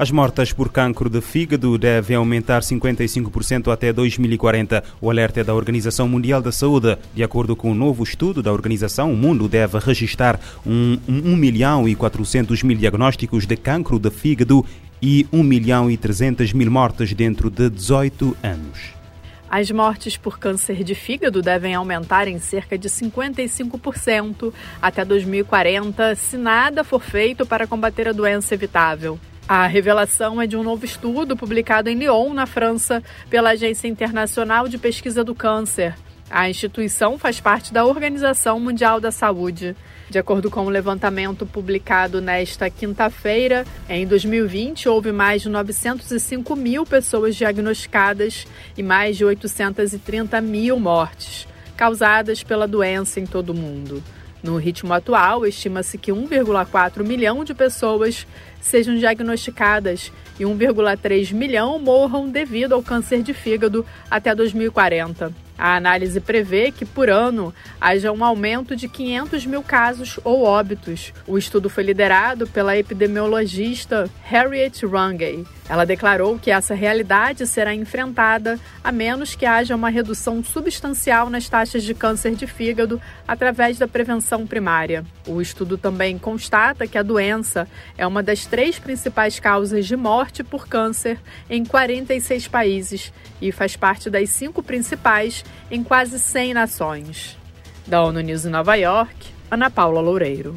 As mortes por cancro de fígado devem aumentar 55% até 2040. O alerta é da Organização Mundial da Saúde. De acordo com um novo estudo da organização, o mundo deve registrar um, 1 milhão e 400 mil diagnósticos de cancro de fígado e 1 milhão e 300 mil mortes dentro de 18 anos. As mortes por câncer de fígado devem aumentar em cerca de 55% até 2040, se nada for feito para combater a doença evitável. A revelação é de um novo estudo publicado em Lyon, na França, pela Agência Internacional de Pesquisa do Câncer. A instituição faz parte da Organização Mundial da Saúde. De acordo com o um levantamento publicado nesta quinta-feira, em 2020 houve mais de 905 mil pessoas diagnosticadas e mais de 830 mil mortes causadas pela doença em todo o mundo. No ritmo atual, estima-se que 1,4 milhão de pessoas sejam diagnosticadas e 1,3 milhão morram devido ao câncer de fígado até 2040. A análise prevê que, por ano, haja um aumento de 500 mil casos ou óbitos. O estudo foi liderado pela epidemiologista Harriet Rungay. Ela declarou que essa realidade será enfrentada a menos que haja uma redução substancial nas taxas de câncer de fígado através da prevenção primária. O estudo também constata que a doença é uma das três principais causas de morte por câncer em 46 países e faz parte das cinco principais em quase 100 nações. Da ONU News em Nova York, Ana Paula Loureiro.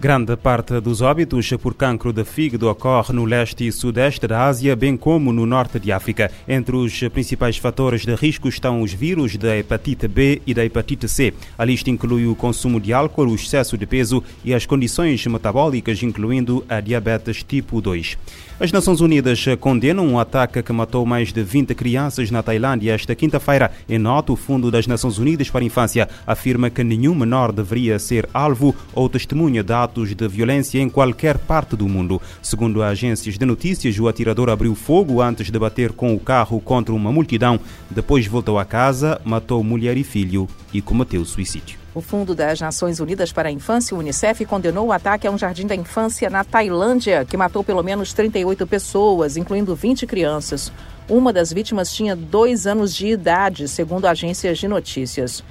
Grande parte dos óbitos por cancro de fígado ocorre no leste e sudeste da Ásia, bem como no norte de África. Entre os principais fatores de risco estão os vírus da hepatite B e da hepatite C. A lista inclui o consumo de álcool, o excesso de peso e as condições metabólicas, incluindo a diabetes tipo 2. As Nações Unidas condenam um ataque que matou mais de 20 crianças na Tailândia esta quinta-feira. Em nota, o Fundo das Nações Unidas para a Infância afirma que nenhum menor deveria ser alvo ou testemunha de atos de violência em qualquer parte do mundo. Segundo agências de notícias, o atirador abriu fogo antes de bater com o carro contra uma multidão. Depois voltou a casa, matou mulher e filho e cometeu suicídio. O Fundo das Nações Unidas para a Infância, o Unicef, condenou o ataque a um jardim da infância na Tailândia, que matou pelo menos 38 pessoas, incluindo 20 crianças. Uma das vítimas tinha dois anos de idade, segundo agências de notícias.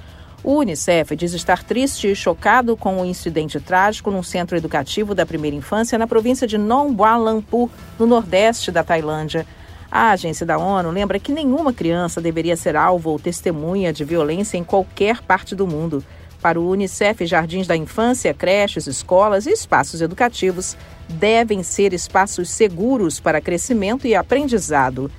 O Unicef diz estar triste e chocado com o incidente trágico num centro educativo da primeira infância na província de Nong Lampu, no nordeste da Tailândia. A agência da ONU lembra que nenhuma criança deveria ser alvo ou testemunha de violência em qualquer parte do mundo. Para o Unicef, jardins da infância, creches, escolas e espaços educativos devem ser espaços seguros para crescimento e aprendizado.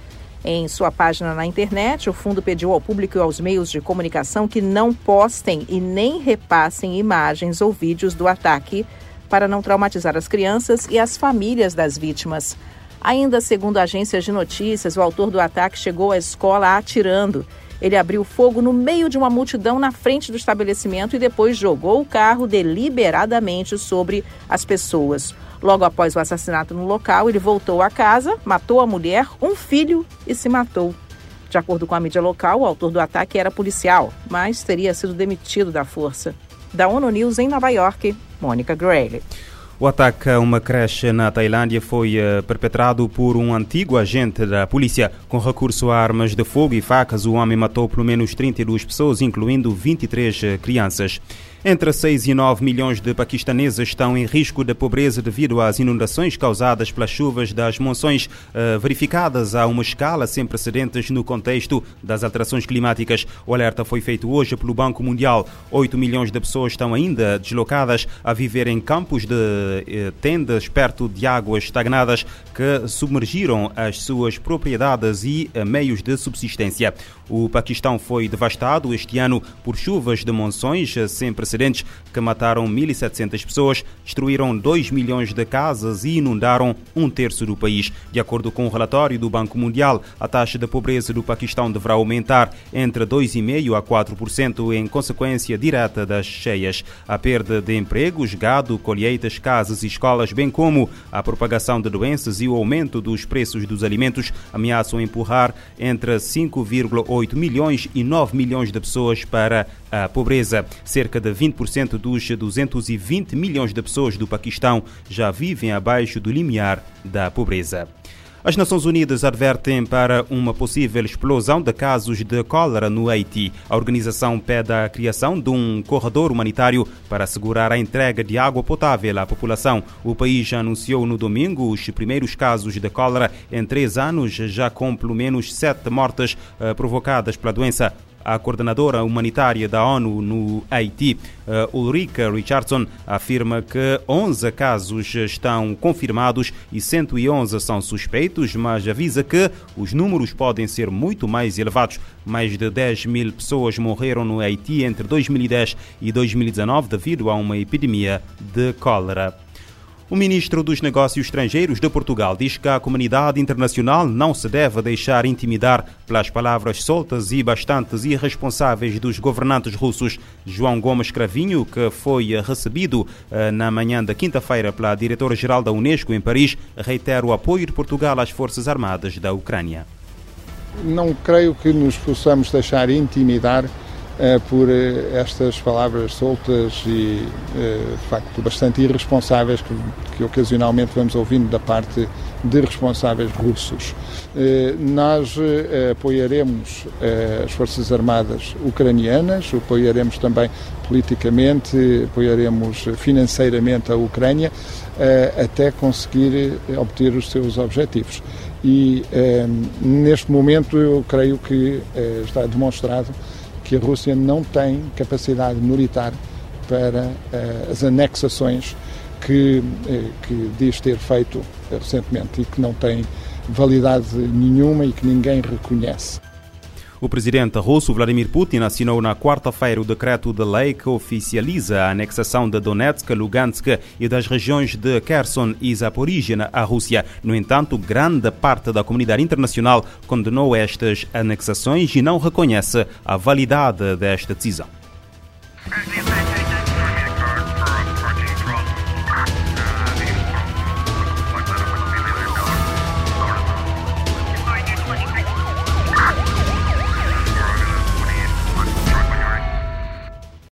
Em sua página na internet, o fundo pediu ao público e aos meios de comunicação que não postem e nem repassem imagens ou vídeos do ataque para não traumatizar as crianças e as famílias das vítimas. Ainda segundo agências de notícias, o autor do ataque chegou à escola atirando ele abriu fogo no meio de uma multidão na frente do estabelecimento e depois jogou o carro deliberadamente sobre as pessoas. Logo após o assassinato no local, ele voltou à casa, matou a mulher, um filho e se matou. De acordo com a mídia local, o autor do ataque era policial, mas teria sido demitido da força. Da ONU News em Nova York, Mônica Grayle. O ataque a uma creche na Tailândia foi uh, perpetrado por um antigo agente da polícia. Com recurso a armas de fogo e facas, o homem matou pelo menos 32 pessoas, incluindo 23 eh, crianças. Entre 6 e 9 milhões de paquistaneses estão em risco de pobreza devido às inundações causadas pelas chuvas das monções uh, verificadas a uma escala sem precedentes no contexto das alterações climáticas. O alerta foi feito hoje pelo Banco Mundial. 8 milhões de pessoas estão ainda deslocadas a viver em campos de uh, tendas perto de águas estagnadas que submergiram as suas propriedades e uh, meios de subsistência. O Paquistão foi devastado este ano por chuvas de monções sem precedentes precedentes que mataram 1.700 pessoas, destruíram 2 milhões de casas e inundaram um terço do país. De acordo com o um relatório do Banco Mundial, a taxa de pobreza do Paquistão deverá aumentar entre 2,5% a 4% em consequência direta das cheias. A perda de empregos, gado, colheitas, casas e escolas, bem como a propagação de doenças e o aumento dos preços dos alimentos ameaçam empurrar entre 5,8 milhões e 9 milhões de pessoas para a pobreza. Cerca de 20% dos 220 milhões de pessoas do Paquistão já vivem abaixo do limiar da pobreza. As Nações Unidas advertem para uma possível explosão de casos de cólera no Haiti. A organização pede a criação de um corredor humanitário para assegurar a entrega de água potável à população. O país anunciou no domingo os primeiros casos de cólera em três anos, já com pelo menos sete mortes eh, provocadas pela doença a coordenadora humanitária da ONU no Haiti, uh, Ulrika Richardson, afirma que 11 casos estão confirmados e 111 são suspeitos, mas avisa que os números podem ser muito mais elevados. Mais de 10 mil pessoas morreram no Haiti entre 2010 e 2019 devido a uma epidemia de cólera. O ministro dos Negócios Estrangeiros de Portugal diz que a comunidade internacional não se deve deixar intimidar pelas palavras soltas e bastante irresponsáveis dos governantes russos. João Gomes Cravinho, que foi recebido eh, na manhã da quinta-feira pela diretora-geral da Unesco em Paris, reitera o apoio de Portugal às Forças Armadas da Ucrânia. Não creio que nos possamos deixar intimidar por eh, estas palavras soltas e, eh, de facto, bastante irresponsáveis que, que ocasionalmente vamos ouvindo da parte de responsáveis russos. Nós apoiaremos as Forças Armadas ucranianas, apoiaremos também politicamente, apoiaremos financeiramente a Ucrânia até conseguir obter os seus objetivos. E neste momento eu creio que está demonstrado que a Rússia não tem capacidade militar para uh, as anexações que, uh, que diz ter feito recentemente e que não tem validade nenhuma e que ninguém reconhece. O presidente russo Vladimir Putin assinou na quarta-feira o decreto de lei que oficializa a anexação de Donetsk, Lugansk e das regiões de Kherson e Zaporizhia à Rússia. No entanto, grande parte da comunidade internacional condenou estas anexações e não reconhece a validade desta decisão.